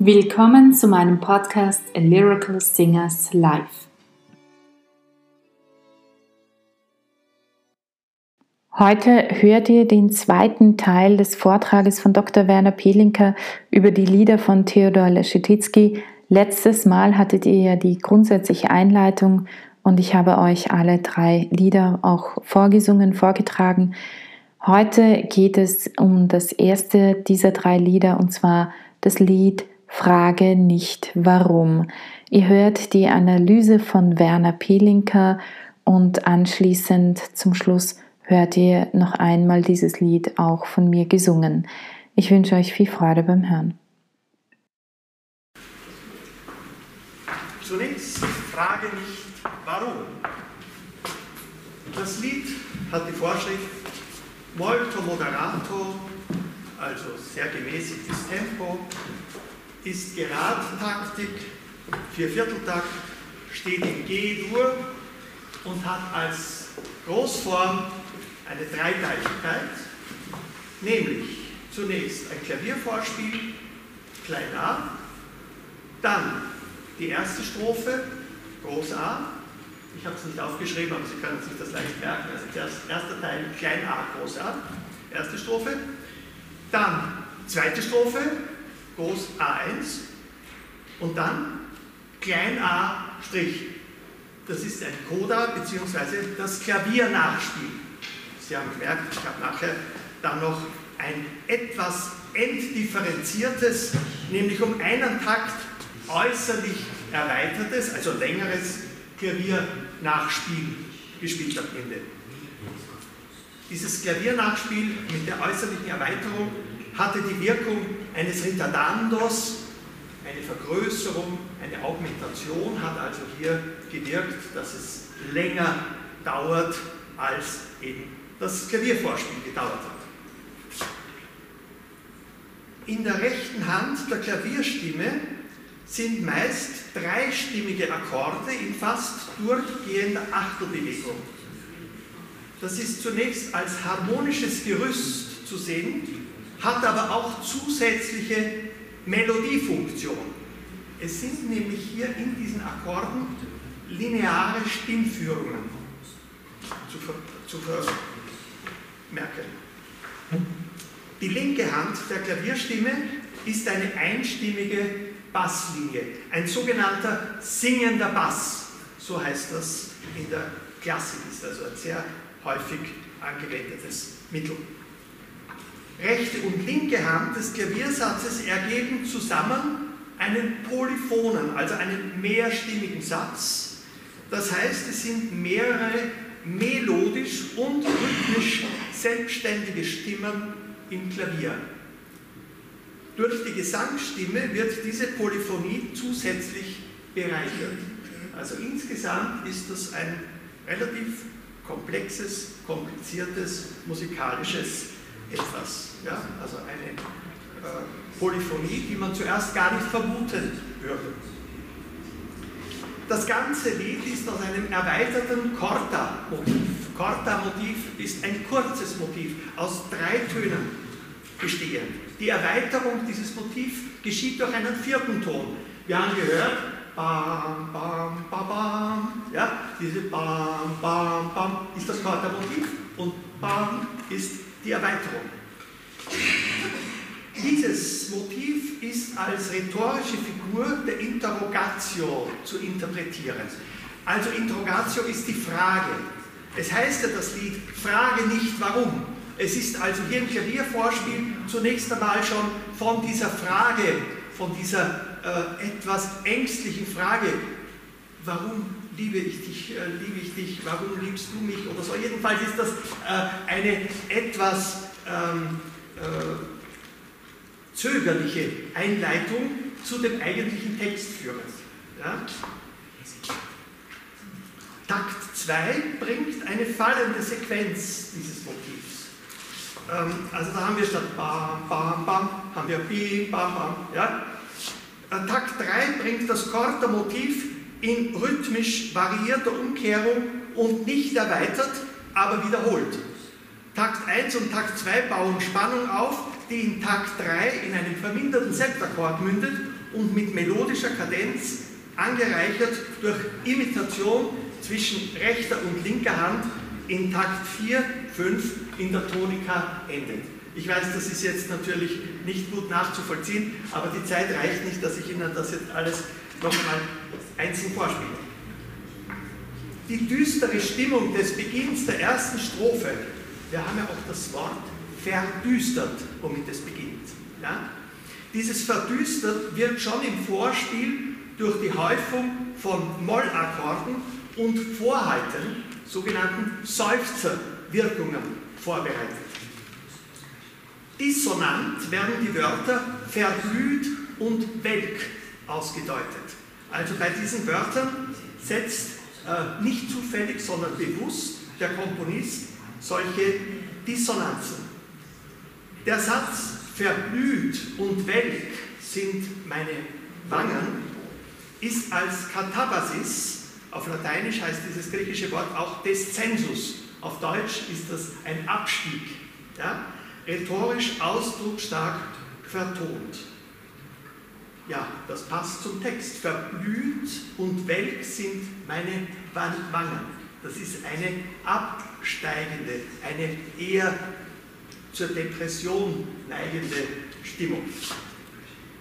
Willkommen zu meinem Podcast A Lyrical Singers Live. Heute hört ihr den zweiten Teil des Vortrages von Dr. Werner Pelinka über die Lieder von Theodor Leschetizky. Letztes Mal hattet ihr ja die grundsätzliche Einleitung und ich habe euch alle drei Lieder auch vorgesungen, vorgetragen. Heute geht es um das erste dieser drei Lieder und zwar das Lied Frage nicht warum. Ihr hört die Analyse von Werner Pelinka und anschließend zum Schluss hört ihr noch einmal dieses Lied auch von mir gesungen. Ich wünsche euch viel Freude beim Hören. Zunächst frage nicht warum. Das Lied hat die Vorschrift molto moderato, also sehr gemäßigtes Tempo, ist Geradtaktik, Viervierteltakt, steht in G-Dur und hat als Großform eine Dreiteiligkeit, nämlich zunächst ein Klaviervorspiel, klein a, dann die erste Strophe, groß a, ich habe es nicht aufgeschrieben, aber Sie können sich das leicht merken, also der erste Teil, klein a, groß a, erste Strophe, dann zweite Strophe, groß A1 und dann klein a Strich. Das ist ein Coda bzw. das Klaviernachspiel. Sie haben gemerkt, ich habe nachher dann noch ein etwas entdifferenziertes, nämlich um einen Takt äußerlich erweitertes, also längeres Klaviernachspiel gespielt am Ende. Dieses Klaviernachspiel mit der äußerlichen Erweiterung hatte die Wirkung eines Retardandos, eine Vergrößerung, eine Augmentation hat also hier gewirkt, dass es länger dauert, als eben das Klaviervorspiel gedauert hat. In der rechten Hand der Klavierstimme sind meist dreistimmige Akkorde in fast durchgehender Achtelbewegung. Das ist zunächst als harmonisches Gerüst zu sehen, hat aber auch zusätzliche Melodiefunktion. Es sind nämlich hier in diesen Akkorden lineare Stimmführungen zu, ver zu vermerken. Die linke Hand der Klavierstimme ist eine einstimmige Basslinie, ein sogenannter singender Bass, so heißt das in der Klassik, ist also ein sehr häufig angewendetes Mittel rechte und linke Hand des Klaviersatzes ergeben zusammen einen polyphonen, also einen mehrstimmigen Satz. Das heißt, es sind mehrere melodisch und rhythmisch selbstständige Stimmen im Klavier. Durch die Gesangsstimme wird diese Polyphonie zusätzlich bereichert. Also insgesamt ist das ein relativ komplexes, kompliziertes musikalisches etwas. Ja? Also eine äh, Polyphonie, die man zuerst gar nicht vermuten würde. Das ganze Lied ist aus einem erweiterten Korta-Motiv. Korta-Motiv ist ein kurzes Motiv aus drei Tönen bestehend. Die Erweiterung dieses Motivs geschieht durch einen vierten Ton. Wir haben gehört, bam, bam, bam, bam, ja, diese bam, bam, bam ist das Korta-Motiv und bam ist die Erweiterung. Dieses Motiv ist als rhetorische Figur der Interrogatio zu interpretieren. Also Interrogatio ist die Frage. Es heißt ja das Lied, frage nicht warum. Es ist also hier im Klaviervorspiel zunächst einmal schon von dieser Frage, von dieser äh, etwas ängstlichen Frage, warum liebe ich dich, äh, liebe ich dich, warum liebst du mich oder so. Jedenfalls ist das äh, eine etwas ähm, äh, zögerliche Einleitung zu dem eigentlichen Text führen. Ja? Takt 2 bringt eine fallende Sequenz dieses Motivs. Ähm, also da haben wir statt Bam, Bam, Bam, haben wir Bim, Bam, Bam. Ja? Äh, Takt 3 bringt das Korter-Motiv in rhythmisch variierter Umkehrung und nicht erweitert, aber wiederholt. Takt 1 und Takt 2 bauen Spannung auf, die in Takt 3 in einen verminderten Septakkord mündet und mit melodischer Kadenz angereichert durch Imitation zwischen rechter und linker Hand in Takt 4, 5 in der Tonika endet. Ich weiß, das ist jetzt natürlich nicht gut nachzuvollziehen, aber die Zeit reicht nicht, dass ich Ihnen das jetzt alles noch einmal einzeln vorspiele. Die düstere Stimmung des Beginns der ersten Strophe, wir haben ja auch das Wort verdüstert, womit es beginnt. Ja? Dieses verdüstert wird schon im Vorspiel durch die Häufung von Mollakkorden und Vorhalten, sogenannten Seufzerwirkungen, vorbereitet. Dissonant werden die Wörter verblüht und welk ausgedeutet. Also bei diesen Wörtern setzt äh, nicht zufällig, sondern bewusst der Komponist solche Dissonanzen. Der Satz verblüht und welk sind meine Wangen ist als Katabasis, auf Lateinisch heißt dieses griechische Wort auch Descensus, auf Deutsch ist das ein Abstieg, ja? rhetorisch ausdrucksstark vertont. Ja, das passt zum Text. Verblüht und welk sind meine Wangen. Das ist eine absteigende, eine eher zur Depression neigende Stimmung.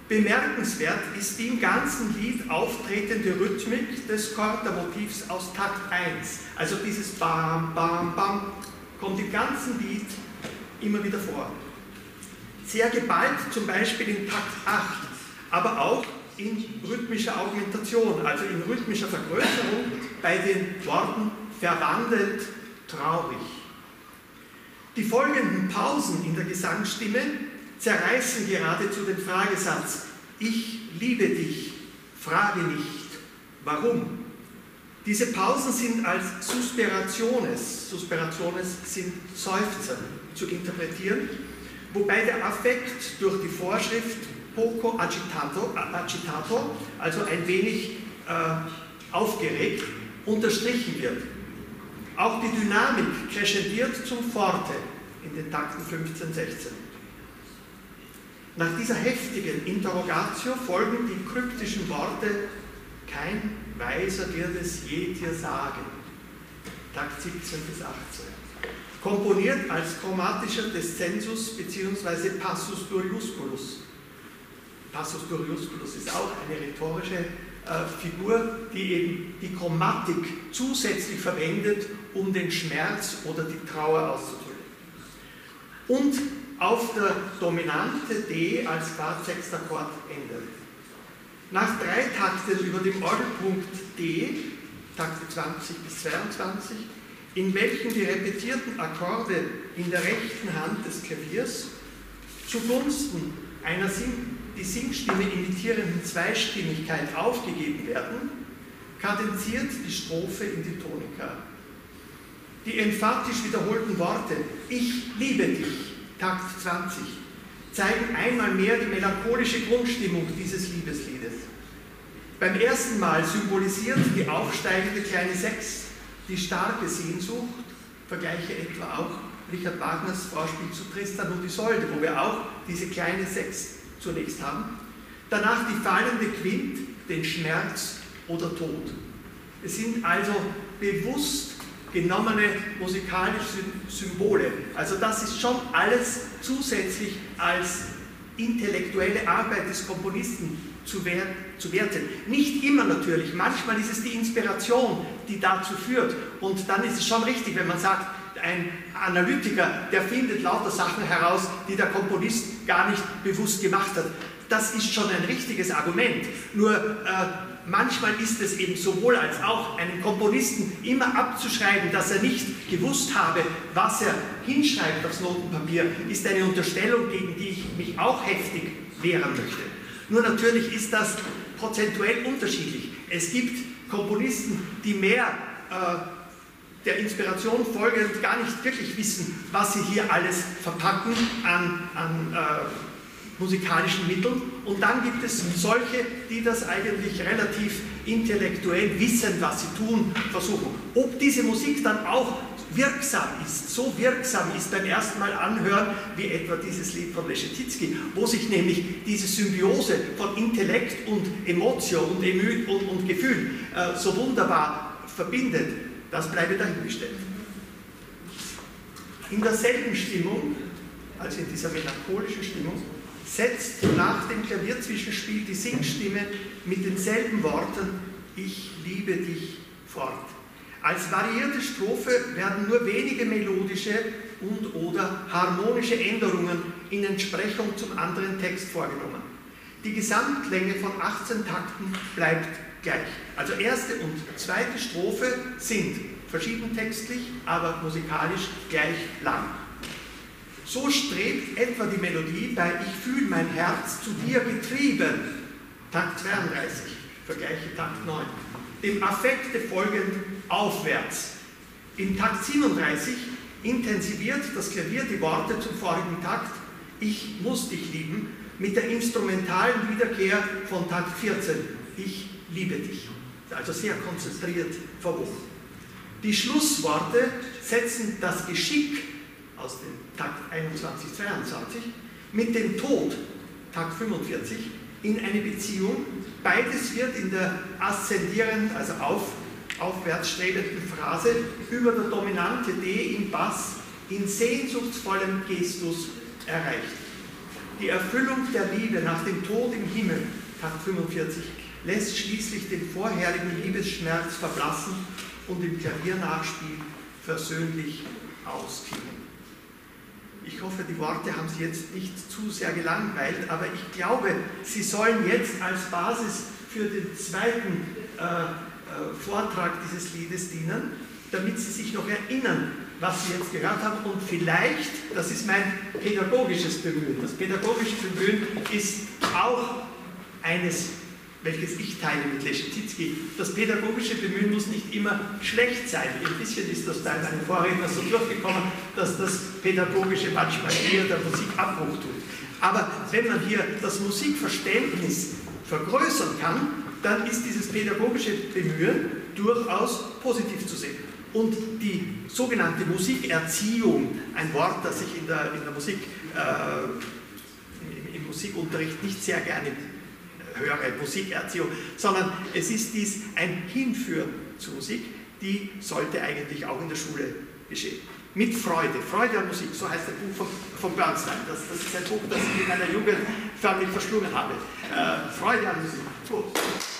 Bemerkenswert ist die im ganzen Lied auftretende Rhythmik des Chordermotivs aus Takt 1. Also dieses Bam, Bam, Bam kommt im ganzen Lied immer wieder vor. Sehr geballt zum Beispiel in Takt 8, aber auch in rhythmischer Augmentation, also in rhythmischer Vergrößerung bei den Worten verwandelt, traurig. Die folgenden Pausen in der Gesangsstimme zerreißen geradezu den Fragesatz, ich liebe dich, frage nicht, warum. Diese Pausen sind als Suspirationes, Suspirationes sind Seufzer zu interpretieren, wobei der Affekt durch die Vorschrift poco agitato, agitato also ein wenig äh, aufgeregt, unterstrichen wird. Auch die Dynamik crescendiert zum Forte in den Takten 15, 16. Nach dieser heftigen Interrogatio folgen die kryptischen Worte, kein Weiser wird es je dir sagen. Takt 17 bis 18. Komponiert als chromatischer Descensus bzw. Passus Duriusculus. Passus Duriusculus ist auch eine rhetorische äh, Figur, die eben die Chromatik zusätzlich verwendet, um den Schmerz oder die Trauer auszudrücken. Und auf der Dominante D als Quart-Sextakkord endet. Nach drei Takten über dem Orgelpunkt D, Takte 20 bis 22, in welchen die repetierten Akkorde in der rechten Hand des Klaviers zugunsten einer Sing die Singstimme imitierenden Zweistimmigkeit aufgegeben werden, kadenziert die Strophe in die Tonika. Die emphatisch wiederholten Worte Ich liebe dich, Takt 20, zeigen einmal mehr die melancholische Grundstimmung dieses Liebesliedes. Beim ersten Mal symbolisiert die aufsteigende kleine Sechs die starke Sehnsucht, vergleiche etwa auch Richard Wagners Vorspiel zu Tristan und Isolde, wo wir auch diese kleine Sechs zunächst haben. Danach die fallende Quint, den Schmerz oder Tod. Es sind also bewusst genommene musikalische Symbole. Also das ist schon alles zusätzlich als intellektuelle Arbeit des Komponisten zu, werten. Nicht immer natürlich, manchmal ist es die Inspiration, die dazu führt. Und dann ist es schon richtig, wenn man sagt, ein Analytiker, der findet lauter Sachen heraus, die der Komponist gar nicht bewusst gemacht hat. Das ist schon ein richtiges Argument. Nur äh, manchmal ist es eben sowohl als auch einem Komponisten immer abzuschreiben, dass er nicht gewusst habe, was er hinschreibt aufs Notenpapier, ist eine Unterstellung, gegen die ich mich auch heftig wehren möchte. Nur natürlich ist das prozentuell unterschiedlich. Es gibt Komponisten, die mehr äh, der Inspiration folgend gar nicht wirklich wissen, was sie hier alles verpacken an, an äh, musikalischen Mitteln. Und dann gibt es solche, die das eigentlich relativ intellektuell wissen, was sie tun, versuchen. Ob diese Musik dann auch wirksam ist, so wirksam ist beim ersten Mal anhören, wie etwa dieses Lied von Leschetizky, wo sich nämlich diese Symbiose von Intellekt und Emotion und, und, und Gefühl äh, so wunderbar verbindet, das bleibe dahingestellt. In derselben Stimmung, also in dieser melancholischen Stimmung, setzt nach dem Klavierzwischenspiel die Singstimme mit denselben Worten Ich liebe dich fort. Als variierte Strophe werden nur wenige melodische und oder harmonische Änderungen in Entsprechung zum anderen Text vorgenommen. Die Gesamtlänge von 18 Takten bleibt gleich. Also erste und zweite Strophe sind verschieden textlich, aber musikalisch gleich lang. So strebt etwa die Melodie bei Ich fühle mein Herz zu dir getrieben, Takt 32, vergleiche Takt 9, dem Affekte folgend aufwärts. In Takt 37 intensiviert das Klavier die Worte zum vorigen Takt Ich muss dich lieben mit der instrumentalen Wiederkehr von Takt 14 Ich liebe dich. Also sehr konzentriert verwoben. Die Schlussworte setzen das Geschick aus dem Takt 21, 22 mit dem Tod, Takt 45, in eine Beziehung. Beides wird in der aszendierenden, also auf, aufwärts strebenden Phrase über der dominante D im Bass in sehnsuchtsvollem Gestus erreicht. Die Erfüllung der Liebe nach dem Tod im Himmel, Takt 45, lässt schließlich den vorherigen Liebesschmerz verblassen und im Klaviernachspiel versöhnlich ausklingen. Ich hoffe, die Worte haben Sie jetzt nicht zu sehr gelangweilt, aber ich glaube, Sie sollen jetzt als Basis für den zweiten äh, äh, Vortrag dieses Liedes dienen, damit Sie sich noch erinnern, was Sie jetzt gehört haben und vielleicht, das ist mein pädagogisches Bemühen, das pädagogische Bemühen ist auch eines welches ich teile mit Leschetizky. Das pädagogische Bemühen muss nicht immer schlecht sein. Ein bisschen ist das da in meinem Vorredner so durchgekommen, dass das pädagogische manchmal eher der Musik Abbruch tut. Aber wenn man hier das Musikverständnis vergrößern kann, dann ist dieses pädagogische Bemühen durchaus positiv zu sehen. Und die sogenannte Musikerziehung, ein Wort, das ich in der, in der Musik, äh, im, im Musikunterricht nicht sehr gerne höhere Musikerziehung, sondern es ist dies ein Hinführen zur Musik, die sollte eigentlich auch in der Schule geschehen. Mit Freude, Freude an Musik, so heißt das Buch von, von Bernstein. Das, das, ist ein Buch, das ich in meiner Jugend förmlich verschlungen habe. Äh, Freude an Musik. Gut.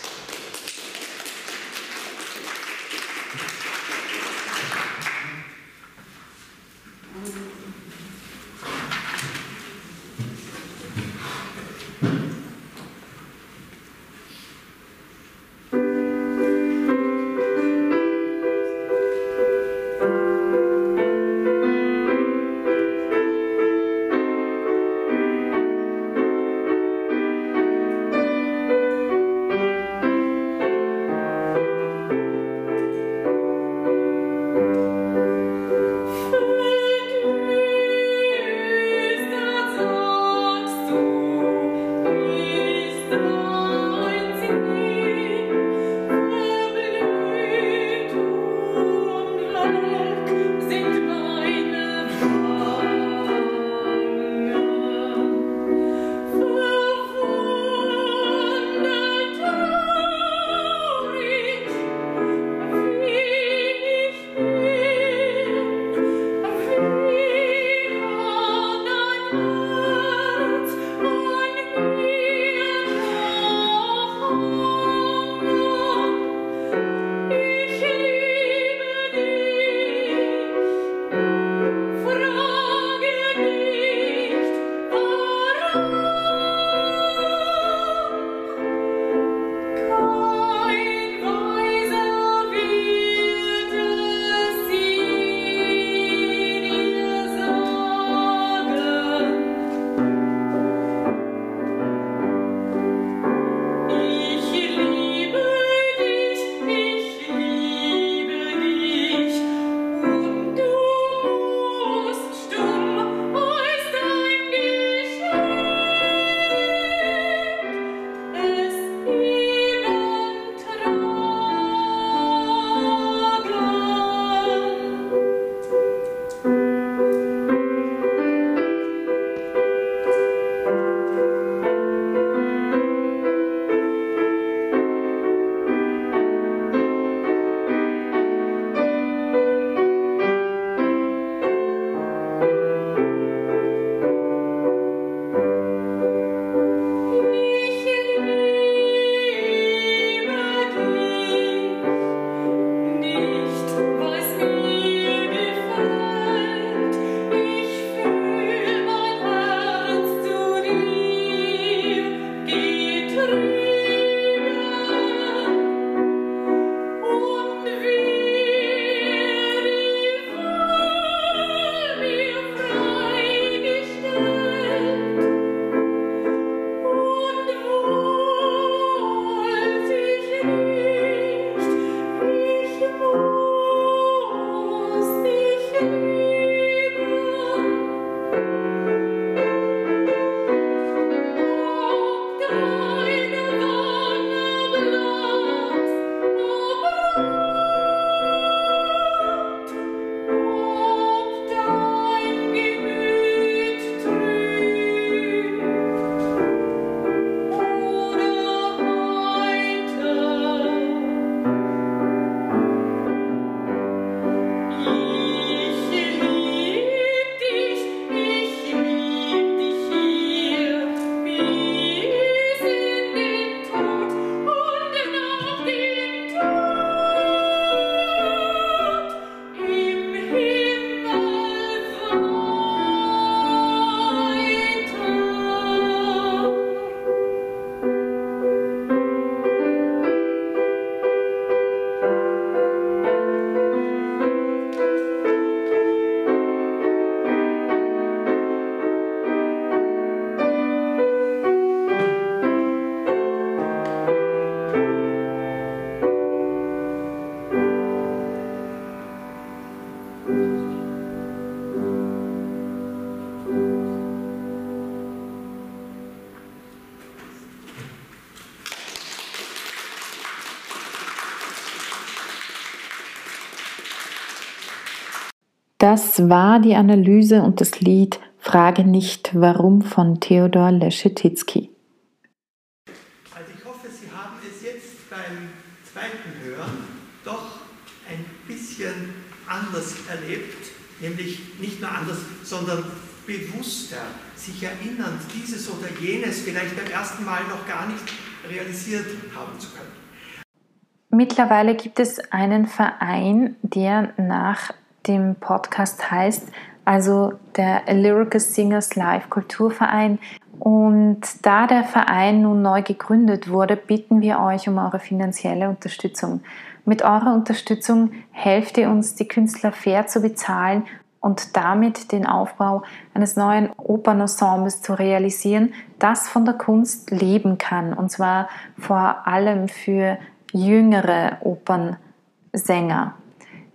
Das war die Analyse und das Lied Frage nicht warum von Theodor Leschetizky. Also ich hoffe, Sie haben es jetzt beim zweiten Hören doch ein bisschen anders erlebt, nämlich nicht nur anders, sondern bewusster, sich erinnernd, dieses oder jenes vielleicht beim ersten Mal noch gar nicht realisiert haben zu können. Mittlerweile gibt es einen Verein, der nach dem Podcast heißt, also der Lyrical Singers Live Kulturverein. Und da der Verein nun neu gegründet wurde, bitten wir euch um eure finanzielle Unterstützung. Mit eurer Unterstützung helft ihr uns, die Künstler fair zu bezahlen und damit den Aufbau eines neuen Opernensembles zu realisieren, das von der Kunst leben kann. Und zwar vor allem für jüngere Opernsänger.